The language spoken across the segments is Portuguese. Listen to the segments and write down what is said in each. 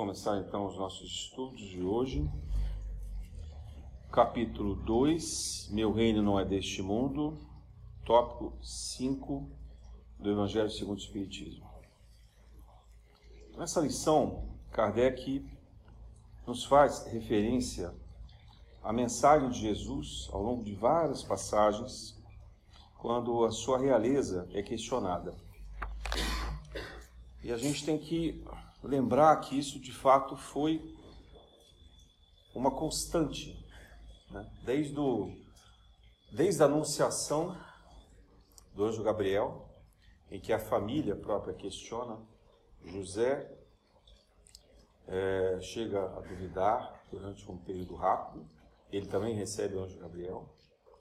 começar então os nossos estudos de hoje. Capítulo 2: Meu reino não é deste mundo. Tópico 5 do Evangelho segundo o Espiritismo. Nessa lição, Kardec nos faz referência à mensagem de Jesus ao longo de várias passagens, quando a sua realeza é questionada. E a gente tem que lembrar que isso de fato foi uma constante, né? desde, o, desde a anunciação do anjo Gabriel, em que a família própria questiona, José é, chega a duvidar durante um período rápido, ele também recebe o anjo Gabriel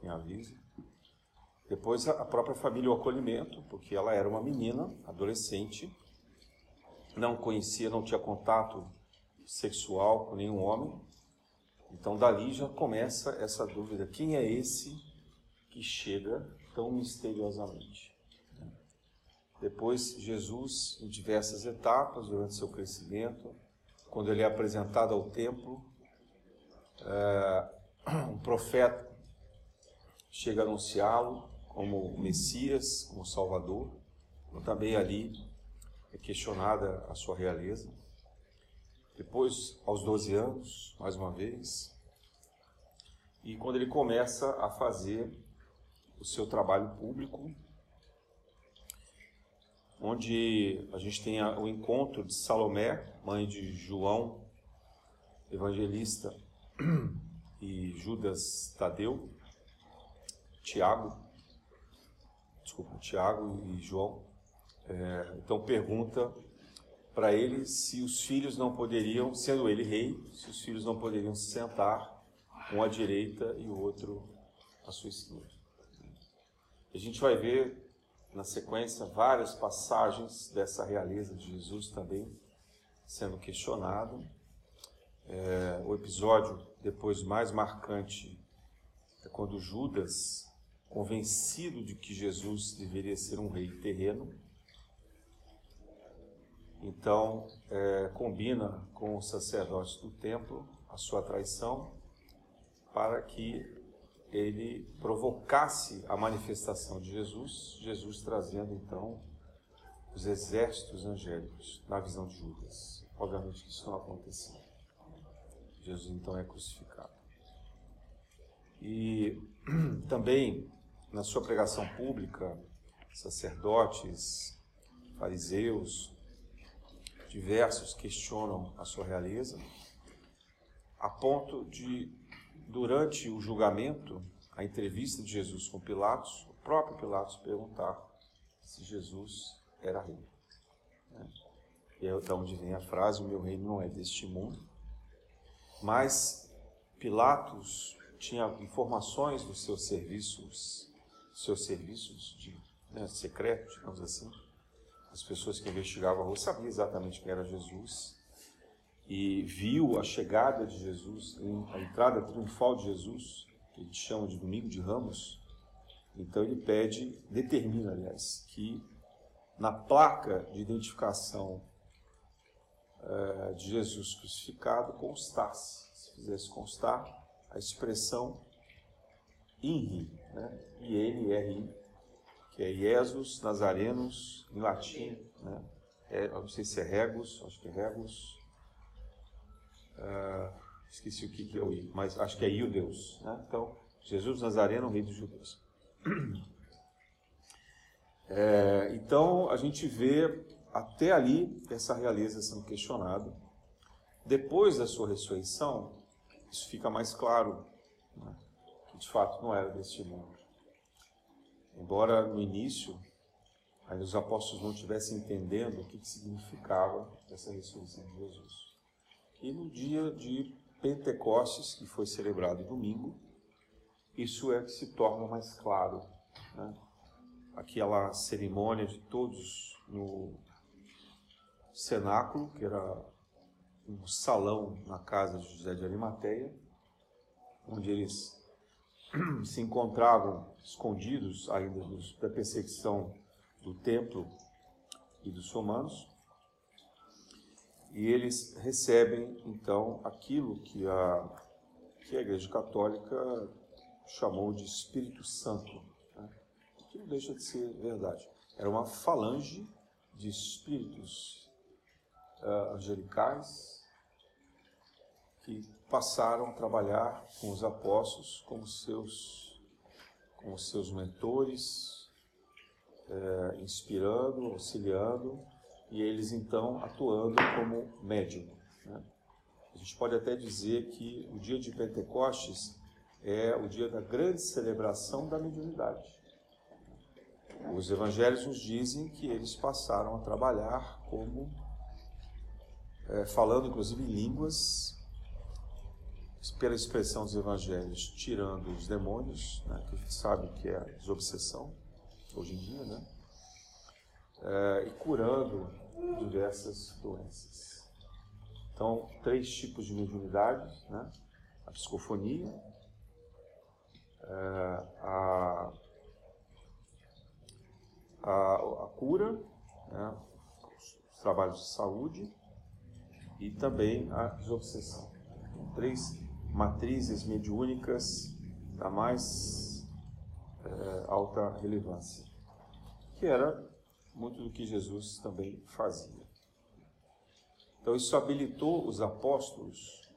em aviso. Depois a própria família o acolhimento, porque ela era uma menina, adolescente, não conhecia, não tinha contato sexual com nenhum homem. Então dali já começa essa dúvida: quem é esse que chega tão misteriosamente? Depois Jesus, em diversas etapas durante seu crescimento, quando ele é apresentado ao templo, é, um profeta chega a anunciá-lo como Messias, como Salvador. Então, também ali é questionada a sua realeza. Depois, aos 12 anos, mais uma vez, e quando ele começa a fazer o seu trabalho público, onde a gente tem o encontro de Salomé, mãe de João, evangelista, e Judas Tadeu, Tiago, desculpa, Tiago e João, é, então pergunta para ele se os filhos não poderiam, sendo ele rei, se os filhos não poderiam se sentar, um à direita e o outro à sua esquerda. A gente vai ver na sequência várias passagens dessa realeza de Jesus também sendo questionado. É, o episódio depois mais marcante é quando Judas, convencido de que Jesus deveria ser um rei terreno, então, é, combina com os sacerdotes do templo a sua traição para que ele provocasse a manifestação de Jesus, Jesus trazendo então os exércitos angélicos na visão de Judas. Obviamente que isso não aconteceu. Jesus então é crucificado. E também na sua pregação pública, sacerdotes, fariseus, diversos questionam a sua realeza, a ponto de, durante o julgamento, a entrevista de Jesus com Pilatos, o próprio Pilatos perguntar se Jesus era rei. Né? E é da onde vem a frase: O meu reino não é deste mundo. Mas Pilatos tinha informações dos seus serviços, seus serviços de né, secretos, digamos assim, as pessoas que investigavam a rua sabiam exatamente quem era Jesus e viu a chegada de Jesus, a entrada triunfal de Jesus, que a gente chama de Domingo de Ramos. Então ele pede, determina, aliás, que na placa de identificação uh, de Jesus crucificado constasse, se fizesse constar, a expressão INRI, né? I-N-R-I, que é Jesus Nazarenos, em latim, né? É, não sei se é Regus, acho que é Regus. Uh, esqueci o que, que é o I, mas acho que é Iudeus. Né? Então, Jesus Nazareno, rei dos judeus. É, então, a gente vê até ali essa realeza sendo questionada. Depois da sua ressurreição, isso fica mais claro, né? que de fato não era deste mundo. Embora no início os apóstolos não estivessem entendendo o que, que significava essa ressurreição de Jesus. E no dia de Pentecostes, que foi celebrado domingo, isso é que se torna mais claro. Né? Aquela cerimônia de todos no cenáculo, que era um salão na casa de José de Arimateia, onde eles se encontravam escondidos ainda da perseguição do templo e dos romanos. e eles recebem então aquilo que a, que a Igreja Católica chamou de Espírito Santo, né? que não deixa de ser verdade. Era uma falange de espíritos uh, angelicais que passaram a trabalhar com os apóstolos como seus, como seus mentores, uh, inspirando, auxiliando e eles então atuando como médium. Né? A gente pode até dizer que o dia de Pentecostes é o dia da grande celebração da mediunidade. Os evangelhos nos dizem que eles passaram a trabalhar como, é, falando inclusive línguas, pela expressão dos evangelhos, tirando os demônios, né, que a gente sabe que é a desobsessão, hoje em dia, né? É, e curando diversas doenças. Então, três tipos de mediunidade, né? A psicofonia, é, a, a, a, cura, né? os trabalhos de saúde e também a desobsessão. Então, três matrizes mediúnicas da mais é, alta relevância, que era muito do que Jesus também fazia. Então, isso habilitou os apóstolos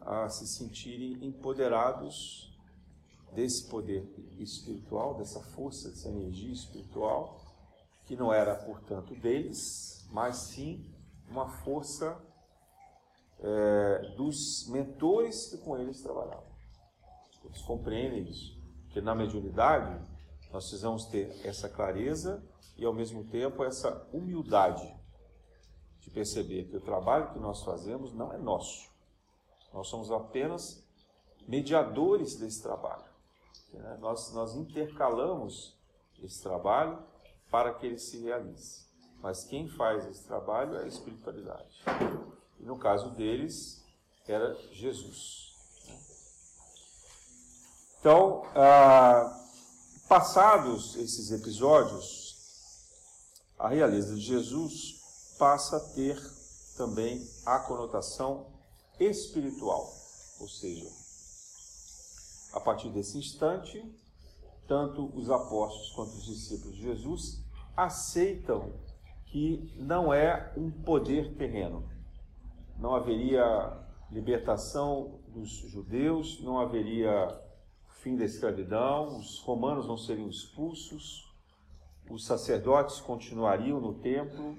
a se sentirem empoderados desse poder espiritual, dessa força, dessa energia espiritual, que não era, portanto, deles, mas sim uma força é, dos mentores que com eles trabalhavam. Eles compreendem isso, que na mediunidade nós precisamos ter essa clareza e ao mesmo tempo essa humildade de perceber que o trabalho que nós fazemos não é nosso. Nós somos apenas mediadores desse trabalho. Né? Nós, nós intercalamos esse trabalho para que ele se realize. Mas quem faz esse trabalho é a espiritualidade. E no caso deles, era Jesus. Então, ah, passados esses episódios, a realeza de Jesus passa a ter também a conotação espiritual, ou seja, a partir desse instante, tanto os apóstolos quanto os discípulos de Jesus aceitam que não é um poder terreno. Não haveria libertação dos judeus, não haveria fim da escravidão, os romanos não seriam expulsos, os sacerdotes continuariam no templo.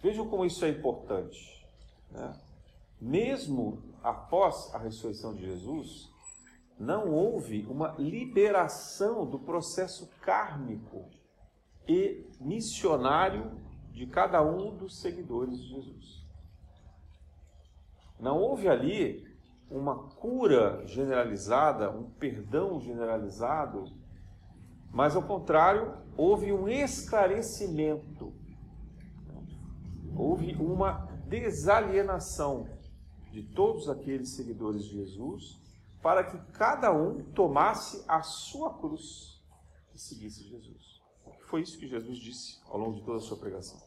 Vejam como isso é importante. Né? Mesmo após a ressurreição de Jesus, não houve uma liberação do processo kármico e missionário de cada um dos seguidores de Jesus. Não houve ali uma cura generalizada, um perdão generalizado mas, ao contrário, houve um esclarecimento, houve uma desalienação de todos aqueles seguidores de Jesus, para que cada um tomasse a sua cruz e seguisse Jesus. Foi isso que Jesus disse ao longo de toda a sua pregação.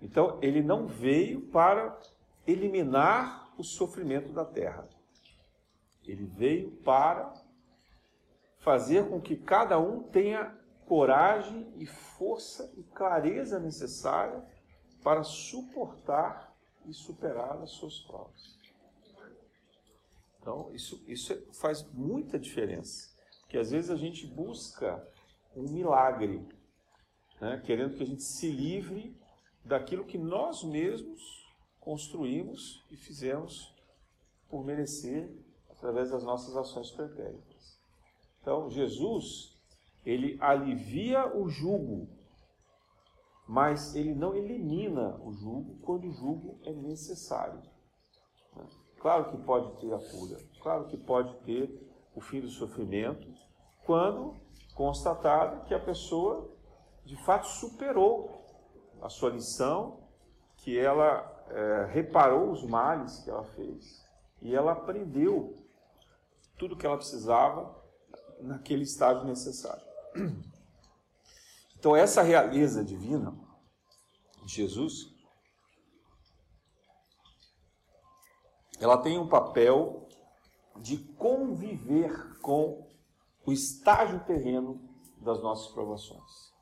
Então, ele não veio para eliminar o sofrimento da terra. Ele veio para fazer com que cada um tenha coragem e força e clareza necessária para suportar e superar as suas provas. Então, isso, isso faz muita diferença. Porque às vezes a gente busca um milagre, né? querendo que a gente se livre daquilo que nós mesmos construímos e fizemos por merecer através das nossas ações pretéritas. Então, Jesus, ele alivia o jugo, mas ele não elimina o jugo quando o jugo é necessário. Claro que pode ter a cura, claro que pode ter o fim do sofrimento, quando constatado que a pessoa de fato superou a sua lição, que ela é, reparou os males que ela fez e ela aprendeu tudo que ela precisava naquele estágio necessário. Então, essa realeza divina de Jesus, ela tem um papel de conviver com o estágio terreno das nossas provações,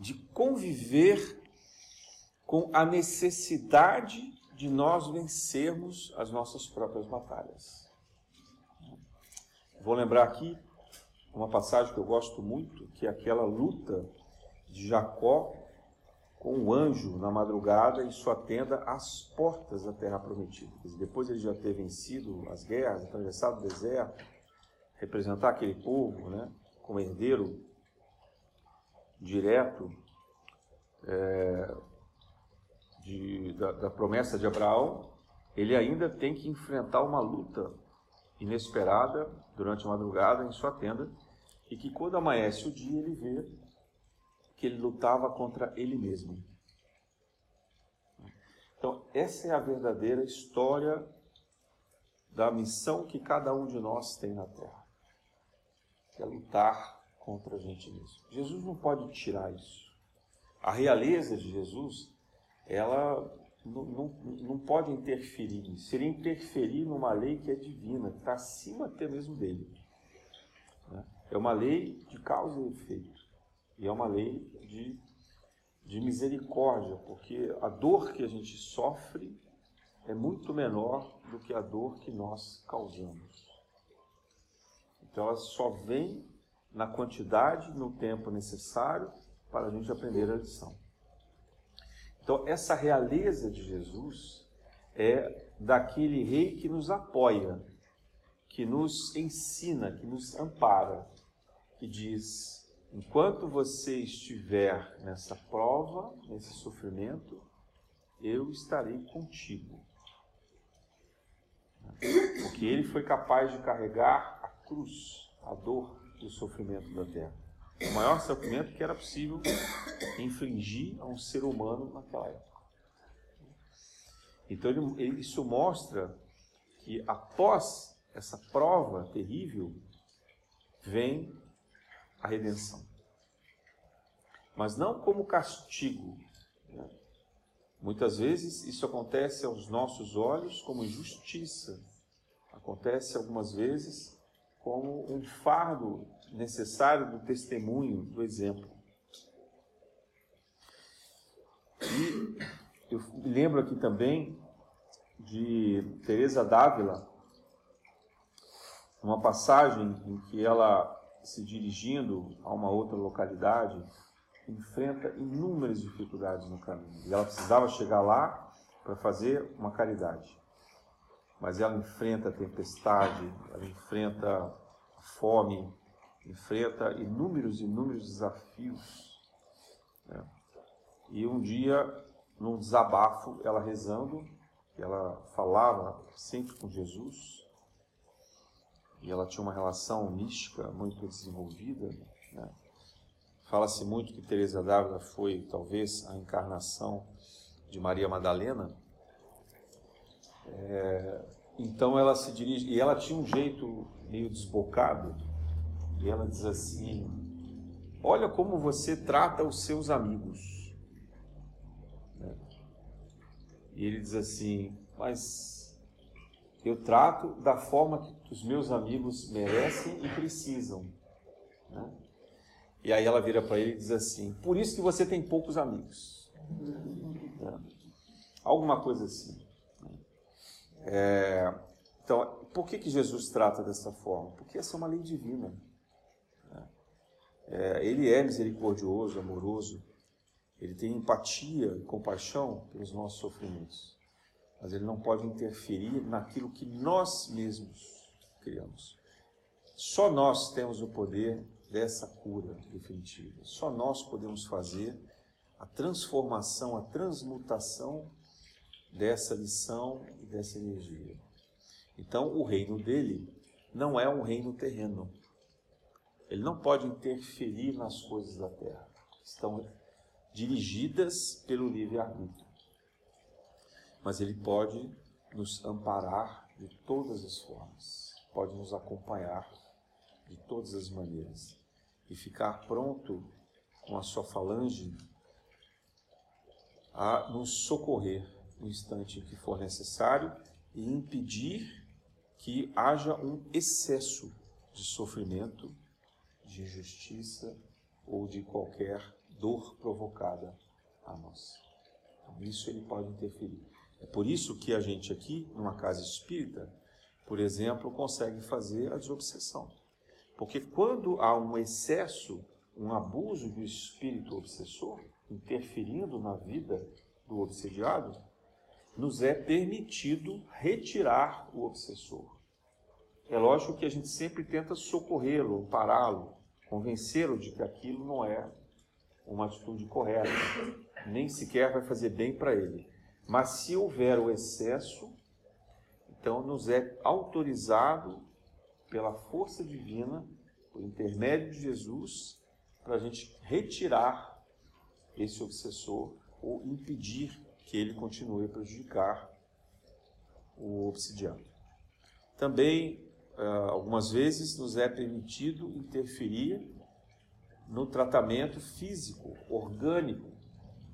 de conviver com a necessidade de nós vencermos as nossas próprias batalhas. Vou lembrar aqui uma passagem que eu gosto muito, que é aquela luta de Jacó com o anjo na madrugada em sua tenda às portas da terra prometida. Depois ele já ter vencido as guerras, atravessado o deserto, representar aquele povo, né, como herdeiro direto é, de, da, da promessa de Abraão, ele ainda tem que enfrentar uma luta inesperada durante a madrugada em sua tenda, e que quando amanhece o dia ele vê que ele lutava contra ele mesmo. Então, essa é a verdadeira história da missão que cada um de nós tem na Terra. Que é lutar contra a gente mesmo. Jesus não pode tirar isso. A realeza de Jesus, ela não, não, não pode interferir. Seria interferir numa lei que é divina, que está acima até mesmo dele. Né? É uma lei de causa e efeito. E é uma lei de, de misericórdia, porque a dor que a gente sofre é muito menor do que a dor que nós causamos. Então ela só vem na quantidade, no tempo necessário para a gente aprender a lição. Então, essa realeza de Jesus é daquele rei que nos apoia, que nos ensina, que nos ampara, que diz: enquanto você estiver nessa prova, nesse sofrimento, eu estarei contigo. Porque ele foi capaz de carregar a cruz, a dor o sofrimento da terra o maior sofrimento que era possível infligir a um ser humano naquela época. Então ele, isso mostra que após essa prova terrível vem a redenção. Mas não como castigo. Né? Muitas vezes isso acontece aos nossos olhos como injustiça. Acontece algumas vezes como um fardo necessário do testemunho, do exemplo. E eu lembro aqui também de Teresa d'Ávila, uma passagem em que ela, se dirigindo a uma outra localidade, enfrenta inúmeras dificuldades no caminho. E ela precisava chegar lá para fazer uma caridade. Mas ela enfrenta a tempestade, ela enfrenta a fome, enfrenta inúmeros, inúmeros desafios. Né? E um dia, num desabafo, ela rezando, ela falava sempre com Jesus, e ela tinha uma relação mística muito desenvolvida. Né? Fala-se muito que Teresa d'Ávila foi, talvez, a encarnação de Maria Madalena. É, então ela se dirige, e ela tinha um jeito meio desbocado, e ela diz assim: Olha como você trata os seus amigos. Né? E ele diz assim: Mas eu trato da forma que os meus amigos merecem e precisam. Né? E aí ela vira para ele e diz assim: Por isso que você tem poucos amigos. Né? Alguma coisa assim. É, então, por que, que Jesus trata dessa forma? Porque essa é uma lei divina. É, ele é misericordioso, amoroso, ele tem empatia e compaixão pelos nossos sofrimentos, mas ele não pode interferir naquilo que nós mesmos criamos. Só nós temos o poder dessa cura definitiva. Só nós podemos fazer a transformação, a transmutação dessa lição e dessa energia. Então, o reino dele não é um reino terreno, ele não pode interferir nas coisas da terra. Estão dirigidas pelo livre-arbítrio. Mas ele pode nos amparar de todas as formas, pode nos acompanhar de todas as maneiras e ficar pronto com a sua falange a nos socorrer no instante que for necessário e impedir que haja um excesso de sofrimento, de injustiça ou de qualquer dor provocada a nós. Então, isso ele pode interferir. É por isso que a gente aqui, numa casa espírita, por exemplo, consegue fazer a desobsessão. Porque quando há um excesso, um abuso do espírito obsessor, interferindo na vida do obsediado, nos é permitido retirar o obsessor. É lógico que a gente sempre tenta socorrê-lo, pará-lo, convencê-lo de que aquilo não é uma atitude correta, nem sequer vai fazer bem para ele. Mas se houver o excesso, então nos é autorizado pela força divina, por intermédio de Jesus, para a gente retirar esse obsessor ou impedir que ele continue a prejudicar o obsidiado. Também, algumas vezes, nos é permitido interferir no tratamento físico, orgânico,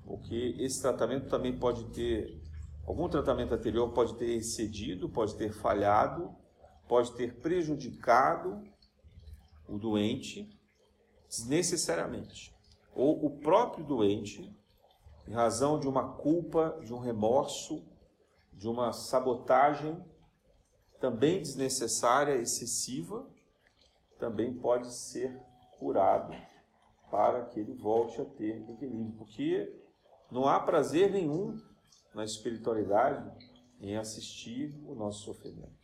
porque esse tratamento também pode ter, algum tratamento anterior pode ter excedido, pode ter falhado, pode ter prejudicado o doente desnecessariamente. Ou o próprio doente em razão de uma culpa, de um remorso, de uma sabotagem também desnecessária, excessiva, também pode ser curado para que ele volte a ter equilíbrio. Porque não há prazer nenhum na espiritualidade em assistir o nosso sofrimento.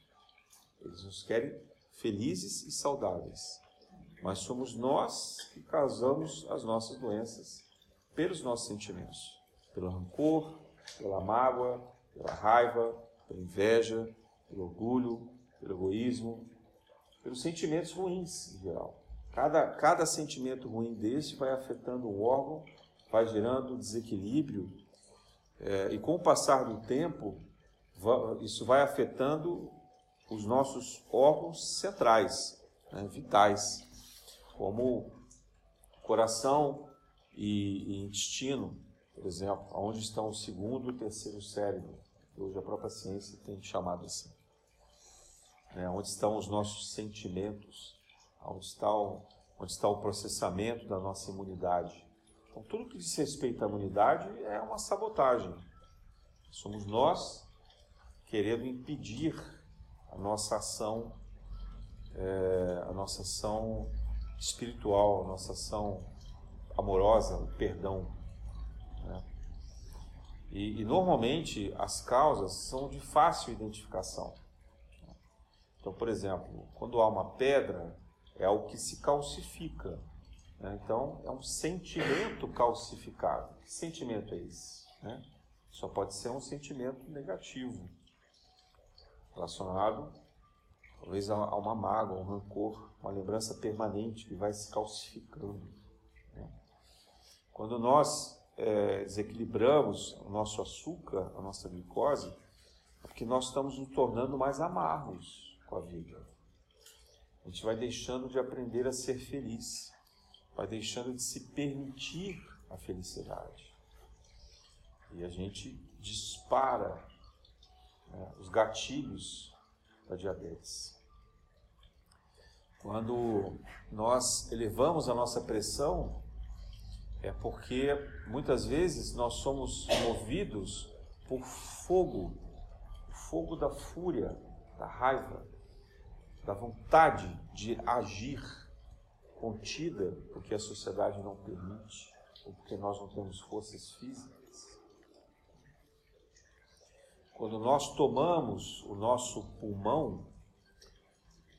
Eles nos querem felizes e saudáveis. Mas somos nós que causamos as nossas doenças pelos nossos sentimentos pelo rancor, pela mágoa, pela raiva, pela inveja, pelo orgulho, pelo egoísmo, pelos sentimentos ruins em geral. Cada, cada sentimento ruim desse vai afetando o órgão, vai gerando desequilíbrio, é, e com o passar do tempo, isso vai afetando os nossos órgãos centrais, né, vitais, como coração e, e intestino, por exemplo, onde estão o segundo e o terceiro cérebro, que hoje a própria ciência tem chamado assim. É, onde estão os nossos sentimentos, onde está, o, onde está o processamento da nossa imunidade. Então, tudo que diz respeito à imunidade é uma sabotagem. Somos nós querendo impedir a nossa ação, é, a nossa ação espiritual, a nossa ação amorosa, o perdão. E, e, normalmente as causas são de fácil identificação. Então, por exemplo, quando há uma pedra, é algo que se calcifica. Né? Então, é um sentimento calcificado. Que sentimento é esse? Né? Só pode ser um sentimento negativo, relacionado talvez a uma mágoa, um rancor, uma lembrança permanente que vai se calcificando. Né? Quando nós é, desequilibramos o nosso açúcar, a nossa glicose, é porque nós estamos nos tornando mais amargos com a vida. A gente vai deixando de aprender a ser feliz, vai deixando de se permitir a felicidade. E a gente dispara né, os gatilhos da diabetes. Quando nós elevamos a nossa pressão, é porque muitas vezes nós somos movidos por fogo, o fogo da fúria, da raiva, da vontade de agir contida, porque a sociedade não permite, ou porque nós não temos forças físicas. Quando nós tomamos o nosso pulmão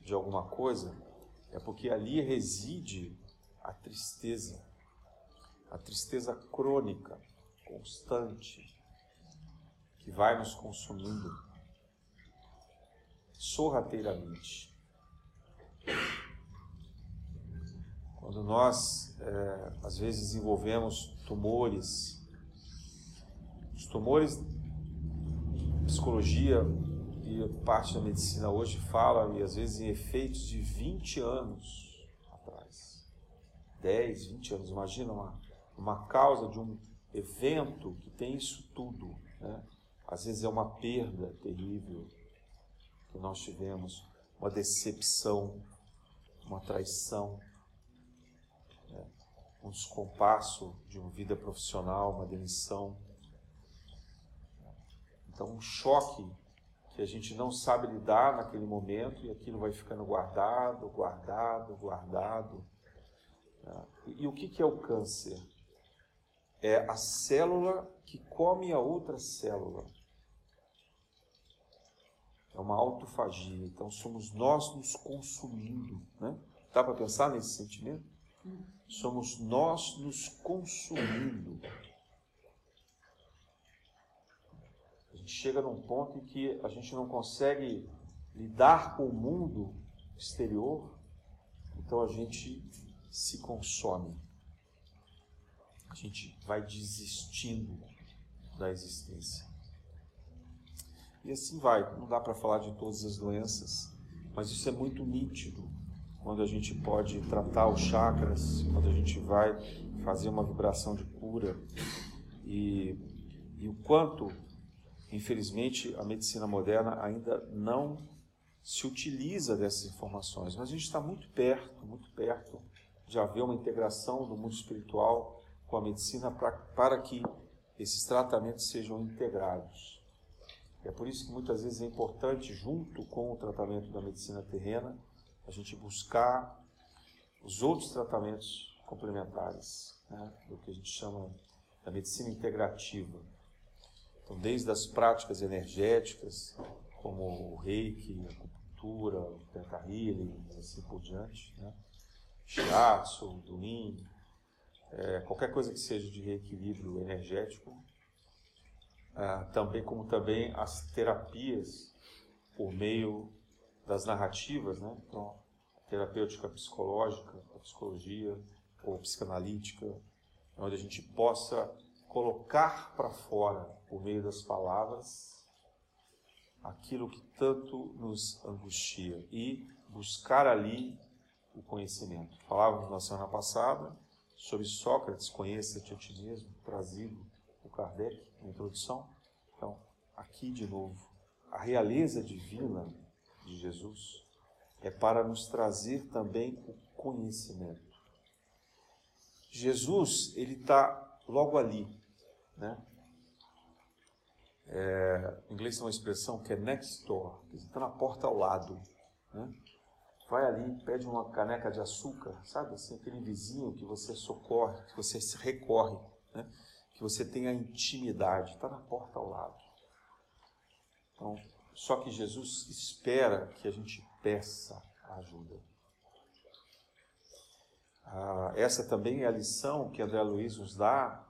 de alguma coisa, é porque ali reside a tristeza, a tristeza crônica, constante, que vai nos consumindo sorrateiramente. Quando nós, é, às vezes, desenvolvemos tumores, os tumores, psicologia e parte da medicina hoje fala, e às vezes, em efeitos de 20 anos atrás. 10, 20 anos. Imagina uma uma causa de um evento que tem isso tudo. Né? Às vezes é uma perda terrível, que nós tivemos, uma decepção, uma traição, né? um descompasso de uma vida profissional, uma demissão. Então, um choque que a gente não sabe lidar naquele momento e aquilo vai ficando guardado, guardado, guardado. Né? E o que é o câncer? É a célula que come a outra célula. É uma autofagia. Então somos nós nos consumindo. Né? Dá para pensar nesse sentimento? Somos nós nos consumindo. A gente chega num ponto em que a gente não consegue lidar com o mundo exterior, então a gente se consome. A gente vai desistindo da existência. E assim vai. Não dá para falar de todas as doenças, mas isso é muito nítido quando a gente pode tratar os chakras, quando a gente vai fazer uma vibração de cura. E, e o quanto, infelizmente, a medicina moderna ainda não se utiliza dessas informações. Mas a gente está muito perto, muito perto de haver uma integração do mundo espiritual com a medicina pra, para que esses tratamentos sejam integrados. É por isso que muitas vezes é importante, junto com o tratamento da medicina terrena, a gente buscar os outros tratamentos complementares, né, do que a gente chama da medicina integrativa. Então, desde as práticas energéticas, como o reiki, a acupuntura, o teta healing, assim por diante, né, shiatsu, duin, é, qualquer coisa que seja de reequilíbrio energético, ah, também como também as terapias por meio das narrativas, né? Então, terapêutica psicológica, a psicologia ou psicanalítica, onde a gente possa colocar para fora por meio das palavras aquilo que tanto nos angustia e buscar ali o conhecimento. Falávamos na semana passada sobre Sócrates, conheça-te a ti mesmo, trazido Kardec, na introdução. Então, aqui de novo, a realeza divina de Jesus é para nos trazer também o conhecimento. Jesus, ele está logo ali, né? É, em inglês tem uma expressão que é next door, que está na porta ao lado, né? vai ali, pede uma caneca de açúcar, sabe assim, aquele vizinho que você socorre, que você se recorre, né? Que você tem a intimidade, está na porta ao lado. Então, só que Jesus espera que a gente peça ajuda. Ah, essa também é a lição que André Luiz nos dá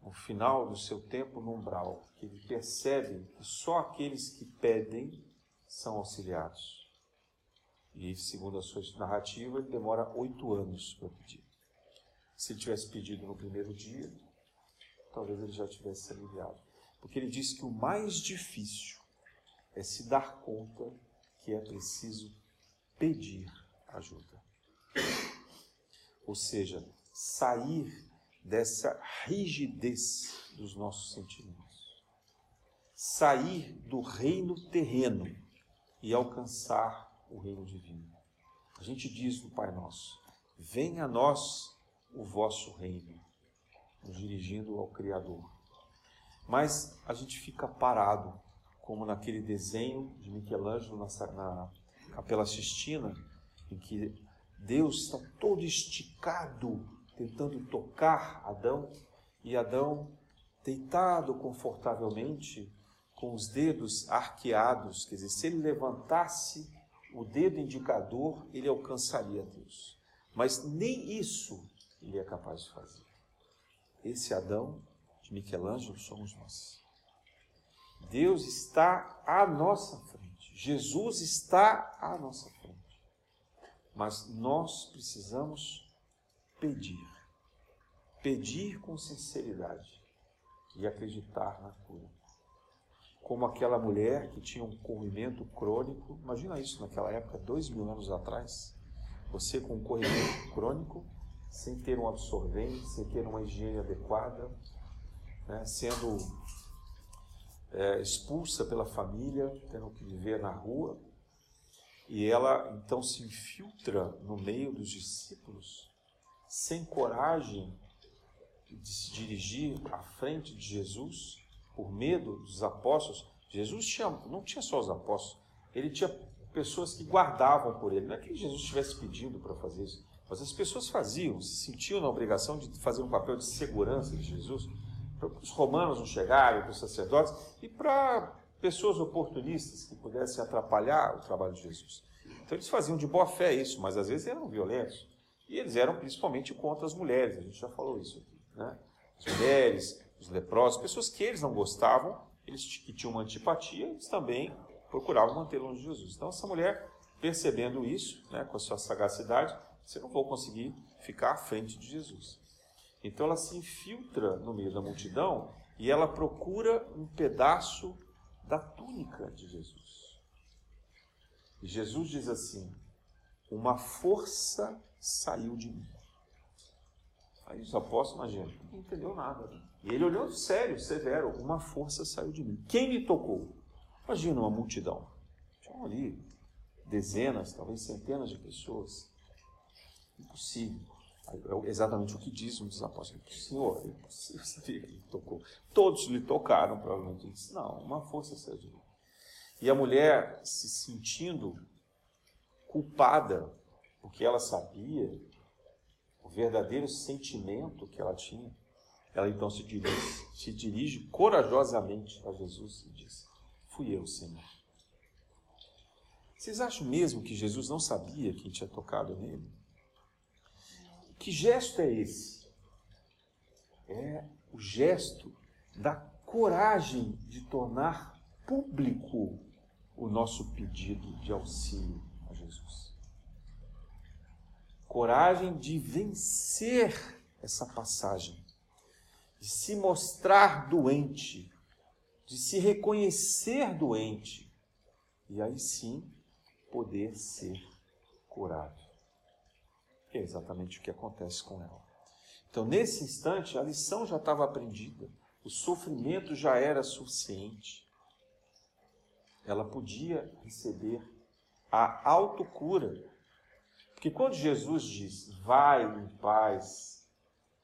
no final do seu tempo no umbral, que ele percebe que só aqueles que pedem são auxiliados. E, segundo a sua narrativa, ele demora oito anos para pedir. Se ele tivesse pedido no primeiro dia, talvez ele já tivesse se aliviado. Porque ele diz que o mais difícil é se dar conta que é preciso pedir ajuda. Ou seja, sair dessa rigidez dos nossos sentimentos. Sair do reino terreno e alcançar o reino divino. A gente diz no Pai Nosso: Venha a nós o vosso reino, nos dirigindo ao Criador. Mas a gente fica parado, como naquele desenho de Michelangelo na, na Capela Sistina, em que Deus está todo esticado, tentando tocar Adão, e Adão, deitado confortavelmente, com os dedos arqueados, quer dizer, se ele levantasse o dedo indicador, ele alcançaria Deus. Mas nem isso ele é capaz de fazer. Esse Adão de Michelangelo somos nós. Deus está à nossa frente. Jesus está à nossa frente. Mas nós precisamos pedir. Pedir com sinceridade e acreditar na cura como aquela mulher que tinha um corrimento crônico. Imagina isso naquela época, dois mil anos atrás. Você com um corrimento crônico, sem ter um absorvente, sem ter uma higiene adequada, né, sendo é, expulsa pela família, tendo que viver na rua. E ela então se infiltra no meio dos discípulos, sem coragem de se dirigir à frente de Jesus, por medo dos apóstolos. Jesus tinha, não tinha só os apóstolos, ele tinha pessoas que guardavam por ele. Não é que Jesus estivesse pedindo para fazer isso, mas as pessoas faziam, se sentiam na obrigação de fazer um papel de segurança de Jesus, para os romanos não chegarem, para os sacerdotes e para pessoas oportunistas que pudessem atrapalhar o trabalho de Jesus. Então eles faziam de boa fé isso, mas às vezes eram violentos. E eles eram principalmente contra as mulheres, a gente já falou isso aqui. Né? As mulheres, os leprosos, pessoas que eles não gostavam, eles que tinham uma antipatia, eles também procuravam manter longe de Jesus. Então essa mulher, percebendo isso, né, com a sua sagacidade, você não vou conseguir ficar à frente de Jesus. Então ela se infiltra no meio da multidão e ela procura um pedaço da túnica de Jesus. E Jesus diz assim: Uma força saiu de mim. Aí os apóstolos, imagina, não entendeu nada. E ele olhou sério, severo, uma força saiu de mim. Quem me tocou? Imagina uma multidão. Tinham ali dezenas, talvez centenas de pessoas. Impossível. É exatamente o que diz um dos apóstolos. Senhor, é impossível saber que ele tocou. Todos lhe tocaram, provavelmente. Ele disse, não, uma força saiu. E a mulher, se sentindo culpada, porque ela sabia o verdadeiro sentimento que ela tinha, ela então se dirige, se dirige corajosamente a Jesus e diz: Fui eu, Senhor. Vocês acham mesmo que Jesus não sabia quem tinha tocado nele? Que gesto é esse? É o gesto da coragem de tornar público o nosso pedido de auxílio a Jesus. Coragem de vencer essa passagem, de se mostrar doente, de se reconhecer doente e aí sim poder ser curado. É exatamente o que acontece com ela. Então, nesse instante, a lição já estava aprendida, o sofrimento já era suficiente. Ela podia receber a autocura. Porque quando Jesus diz, vai em paz,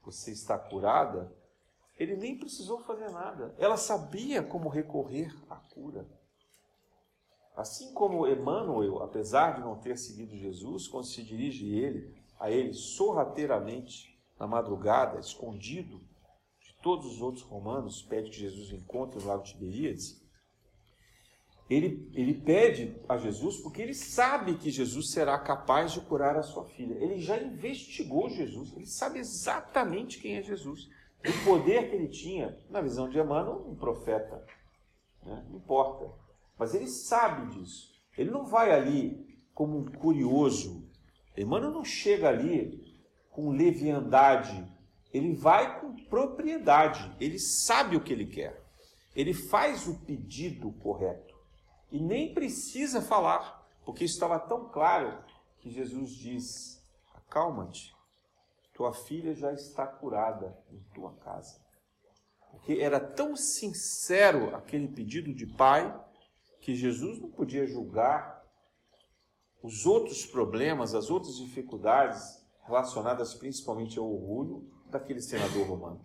você está curada, ele nem precisou fazer nada. Ela sabia como recorrer à cura. Assim como Emmanuel, apesar de não ter seguido Jesus, quando se dirige ele, a ele sorrateiramente, na madrugada, escondido de todos os outros romanos, pede que Jesus encontre no lago Tiberíades, ele, ele pede a Jesus porque ele sabe que Jesus será capaz de curar a sua filha. Ele já investigou Jesus, ele sabe exatamente quem é Jesus o poder que ele tinha, na visão de Emmanuel, um profeta. Né? Não importa. Mas ele sabe disso. Ele não vai ali como um curioso. Emmanuel não chega ali com leviandade. Ele vai com propriedade. Ele sabe o que ele quer. Ele faz o pedido correto. E nem precisa falar, porque estava tão claro que Jesus diz: acalma-te, tua filha já está curada em tua casa. Porque era tão sincero aquele pedido de pai que Jesus não podia julgar os outros problemas, as outras dificuldades relacionadas principalmente ao orgulho daquele senador romano.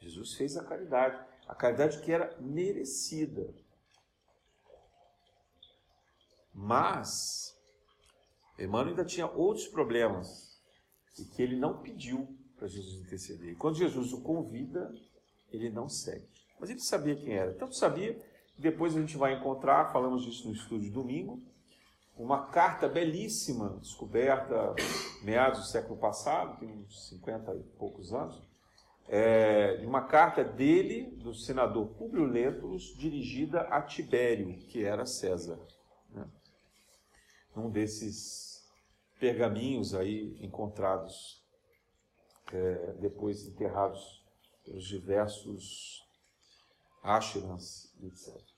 Jesus fez a caridade, a caridade que era merecida. Mas Emmanuel ainda tinha outros problemas e que ele não pediu para Jesus interceder. E quando Jesus o convida, ele não segue. Mas ele sabia quem era. Tanto sabia, depois a gente vai encontrar, falamos disso no estudo de domingo, uma carta belíssima, descoberta meados do século passado, tem uns 50 e poucos anos, é, uma carta dele, do senador Públio Lentulus, dirigida a Tibério, que era César. Né? Um desses pergaminhos aí encontrados é, depois enterrados pelos diversos ashrams, etc.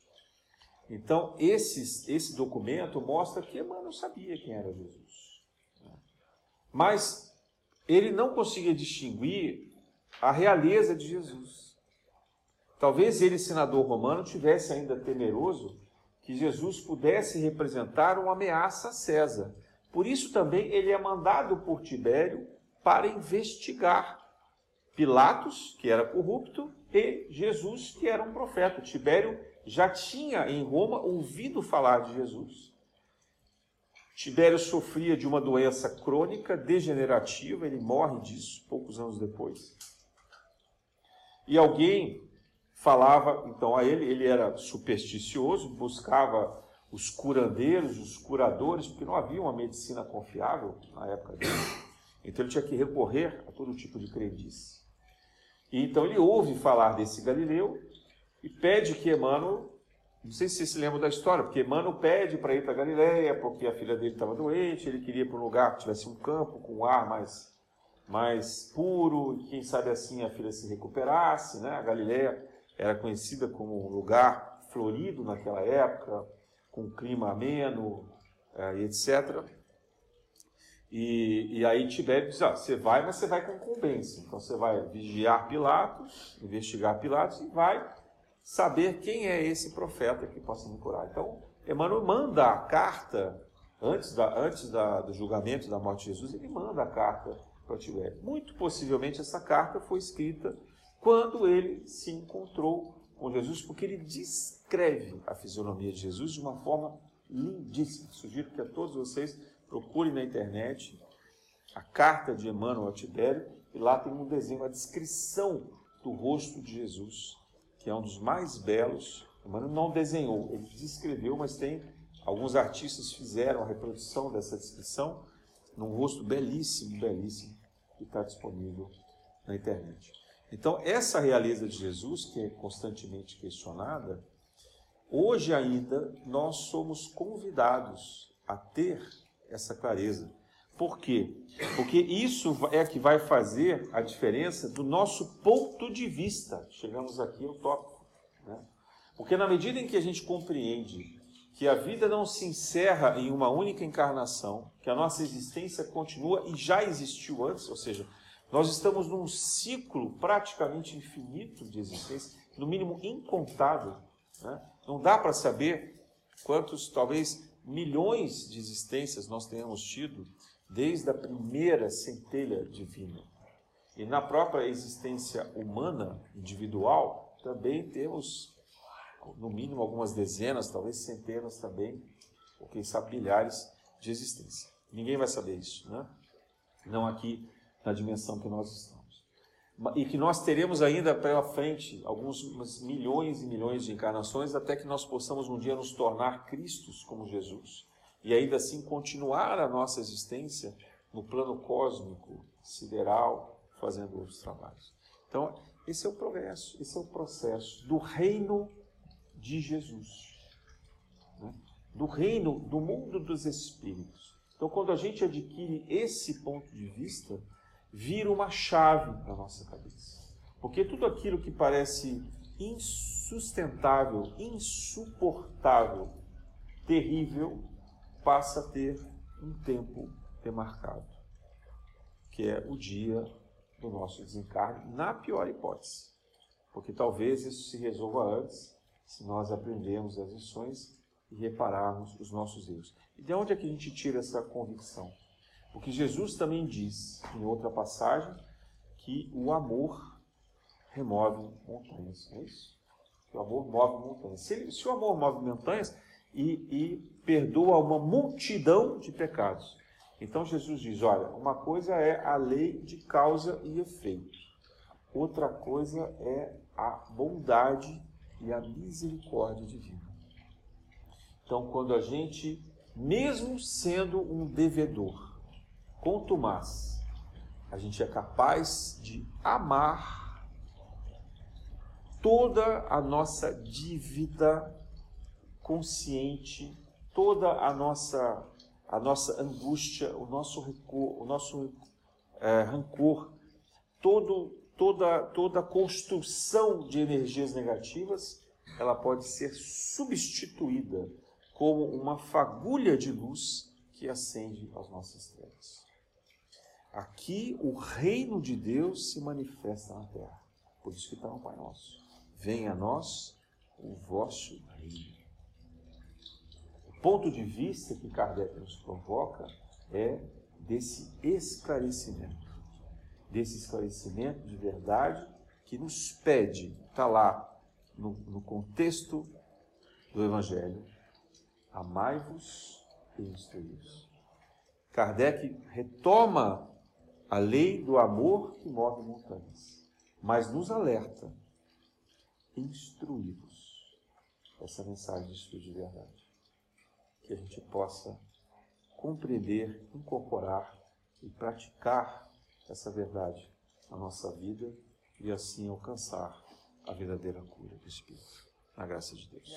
Então, esses, esse documento mostra que Emmanuel sabia quem era Jesus. Mas ele não conseguia distinguir a realeza de Jesus. Talvez ele, senador romano, tivesse ainda temeroso que Jesus pudesse representar uma ameaça a César. Por isso também ele é mandado por Tibério para investigar Pilatos, que era corrupto, e Jesus, que era um profeta. Tibério já tinha em Roma ouvido falar de Jesus. Tibério sofria de uma doença crônica degenerativa, ele morre disso poucos anos depois. E alguém falava então a ele, ele era supersticioso, buscava os curandeiros, os curadores, porque não havia uma medicina confiável na época dele. Então ele tinha que recorrer a todo tipo de crendice. E então ele ouve falar desse Galileu e pede que Emmanuel, não sei se você se lembra da história, porque Emmanuel pede para ir para Galileia, porque a filha dele estava doente, ele queria para um lugar que tivesse um campo com um ar mais, mais puro, e quem sabe assim a filha se recuperasse. Né? A Galileia era conhecida como um lugar florido naquela época, com clima ameno, eh, etc. E, e aí Tibério diz, ah, você vai, mas você vai com incumbência. Então você vai vigiar Pilatos, investigar Pilatos e vai saber quem é esse profeta que possa me curar. Então, Emmanuel manda a carta, antes, da, antes da, do julgamento da morte de Jesus, ele manda a carta para Tibério. Muito possivelmente essa carta foi escrita quando ele se encontrou com Jesus, porque ele descreve a fisionomia de Jesus de uma forma lindíssima. Sugiro que a todos vocês procurem na internet a carta de Emmanuel a Tibério, e lá tem um desenho, a descrição do rosto de Jesus, que é um dos mais belos. Emmanuel não desenhou, ele descreveu, mas tem alguns artistas fizeram a reprodução dessa descrição num rosto belíssimo, belíssimo, que está disponível na internet. Então, essa realeza de Jesus, que é constantemente questionada, hoje ainda nós somos convidados a ter essa clareza. Por quê? Porque isso é que vai fazer a diferença do nosso ponto de vista. Chegamos aqui ao tópico. Né? Porque na medida em que a gente compreende que a vida não se encerra em uma única encarnação, que a nossa existência continua e já existiu antes, ou seja, nós estamos num ciclo praticamente infinito de existência, no mínimo incontável. Né? Não dá para saber quantos, talvez, milhões de existências nós tenhamos tido desde a primeira centelha divina. E na própria existência humana, individual, também temos, no mínimo, algumas dezenas, talvez centenas também, ou quem sabe milhares de existências. Ninguém vai saber isso, né? Não aqui na dimensão que nós estamos. E que nós teremos ainda pela frente alguns milhões e milhões de encarnações até que nós possamos um dia nos tornar Cristos como Jesus e ainda assim continuar a nossa existência no plano cósmico, sideral, fazendo outros trabalhos. Então, esse é o progresso, esse é o processo do reino de Jesus, né? do reino do mundo dos espíritos. Então, quando a gente adquire esse ponto de vista, vira uma chave na nossa cabeça. Porque tudo aquilo que parece insustentável, insuportável, terrível, passa a ter um tempo demarcado, que é o dia do nosso desencarne, na pior hipótese. Porque talvez isso se resolva antes, se nós aprendermos as lições e repararmos os nossos erros. E de onde é que a gente tira essa convicção? Porque Jesus também diz, em outra passagem, que o amor remove montanhas. É isso? Que o amor move montanhas. Se, se o amor move montanhas e, e perdoa uma multidão de pecados. Então Jesus diz: olha, uma coisa é a lei de causa e efeito, outra coisa é a bondade e a misericórdia divina. Então, quando a gente, mesmo sendo um devedor, contumaz, a gente é capaz de amar toda a nossa dívida consciente, toda a nossa a nossa angústia, o nosso rancor, o nosso é, rancor, todo, toda toda construção de energias negativas, ela pode ser substituída como uma fagulha de luz que acende as nossas trevas. Aqui o reino de Deus se manifesta na terra. Por isso que está no Pai Nosso. venha a nós o vosso reino. Ponto de vista que Kardec nos provoca é desse esclarecimento, desse esclarecimento de verdade que nos pede, está lá no, no contexto do Evangelho, amai-vos e instruí-vos. Kardec retoma a lei do amor que move montanhas, mas nos alerta, instruí-vos. Essa mensagem de estudo de verdade. Que a gente possa compreender, incorporar e praticar essa verdade na nossa vida e assim alcançar a verdadeira cura do Espírito. Na graça de Deus.